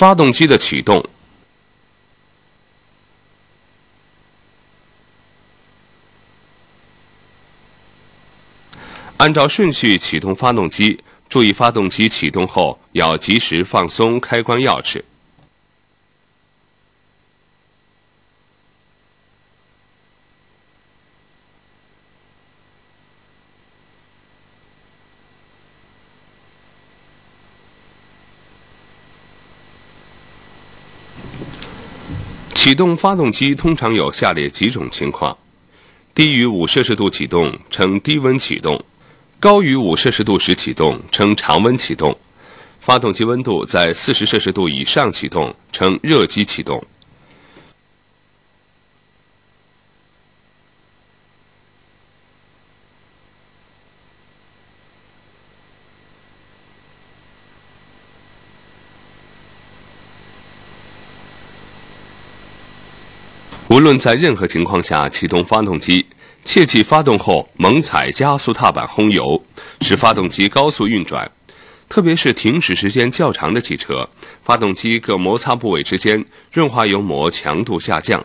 发动机的启动。按照顺序启动发动机，注意发动机启动后要及时放松开关钥匙。启动发动机通常有下列几种情况：低于五摄氏度启动称低温启动，高于五摄氏度时启动称常温启动，发动机温度在四十摄氏度以上启动称热机启动。无论在任何情况下启动发动机，切记发动后猛踩加速踏板轰油，使发动机高速运转。特别是停驶时间较长的汽车，发动机各摩擦部位之间润滑油膜强度下降，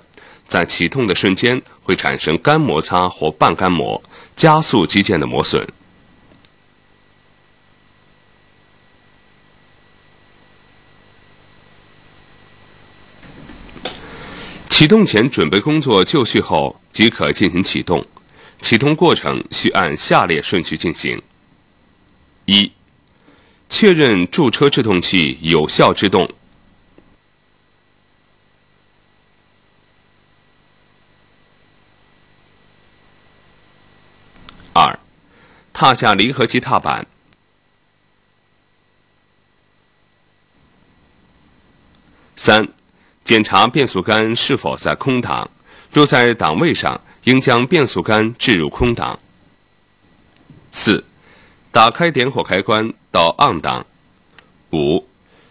在启动的瞬间会产生干摩擦或半干膜，加速机件的磨损。启动前准备工作就绪后即可进行启动。启动过程需按下列顺序进行：一、确认驻车制动器有效制动；二、踏下离合器踏板；三。检查变速杆是否在空档，若在档位上，应将变速杆置入空档。四、打开点火开关到 on 档。五、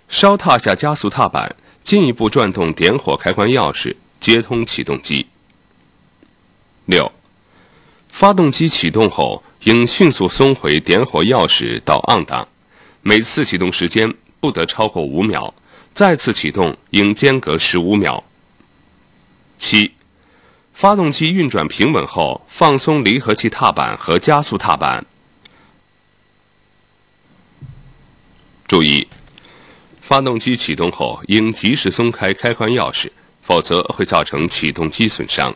稍踏下加速踏板，进一步转动点火开关钥匙，接通启动机。六、发动机启动后，应迅速松回点火钥匙到 on 档，每次启动时间不得超过五秒。再次启动应间隔十五秒。七，发动机运转平稳后，放松离合器踏板和加速踏板。注意，发动机启动后应及时松开开关钥匙，否则会造成启动机损伤。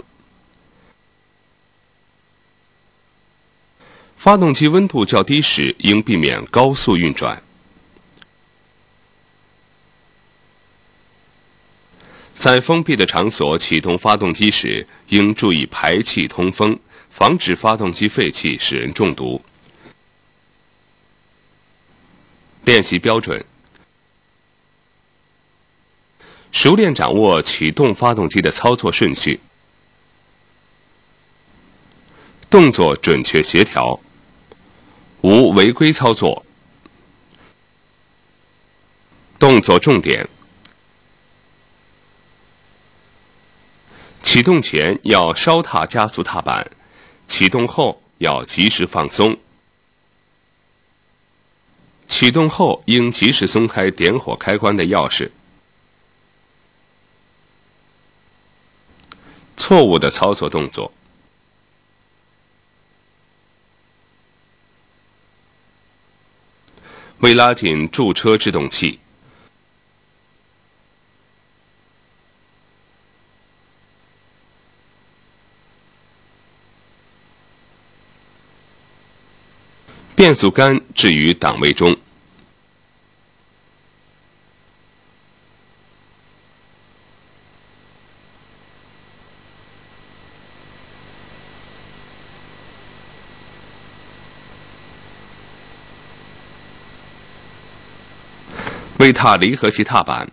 发动机温度较低时，应避免高速运转。在封闭的场所启动发动机时，应注意排气通风，防止发动机废气使人中毒。练习标准：熟练掌握启动发动机的操作顺序，动作准确协调，无违规操作，动作重点。启动前要稍踏加速踏板，启动后要及时放松。启动后应及时松开点火开关的钥匙。错误的操作动作：未拉紧驻车制动器。变速杆置于档位中，未踏离合器踏板。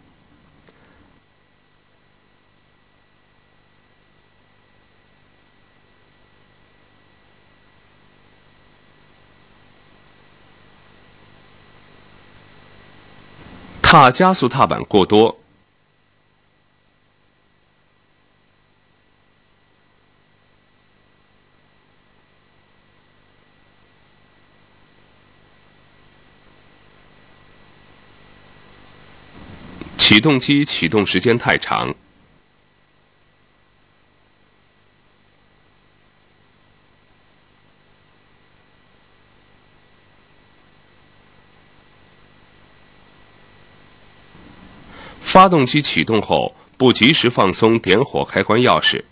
踏加速踏板过多，启动机启动时间太长。发动机启动后不及时放松点火开关钥匙。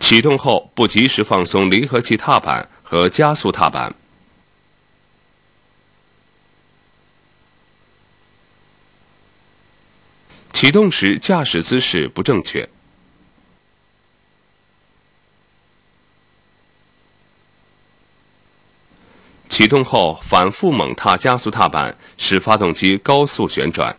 启动后不及时放松离合器踏板和加速踏板。启动时驾驶姿势不正确。启动后反复猛踏加速踏板，使发动机高速旋转。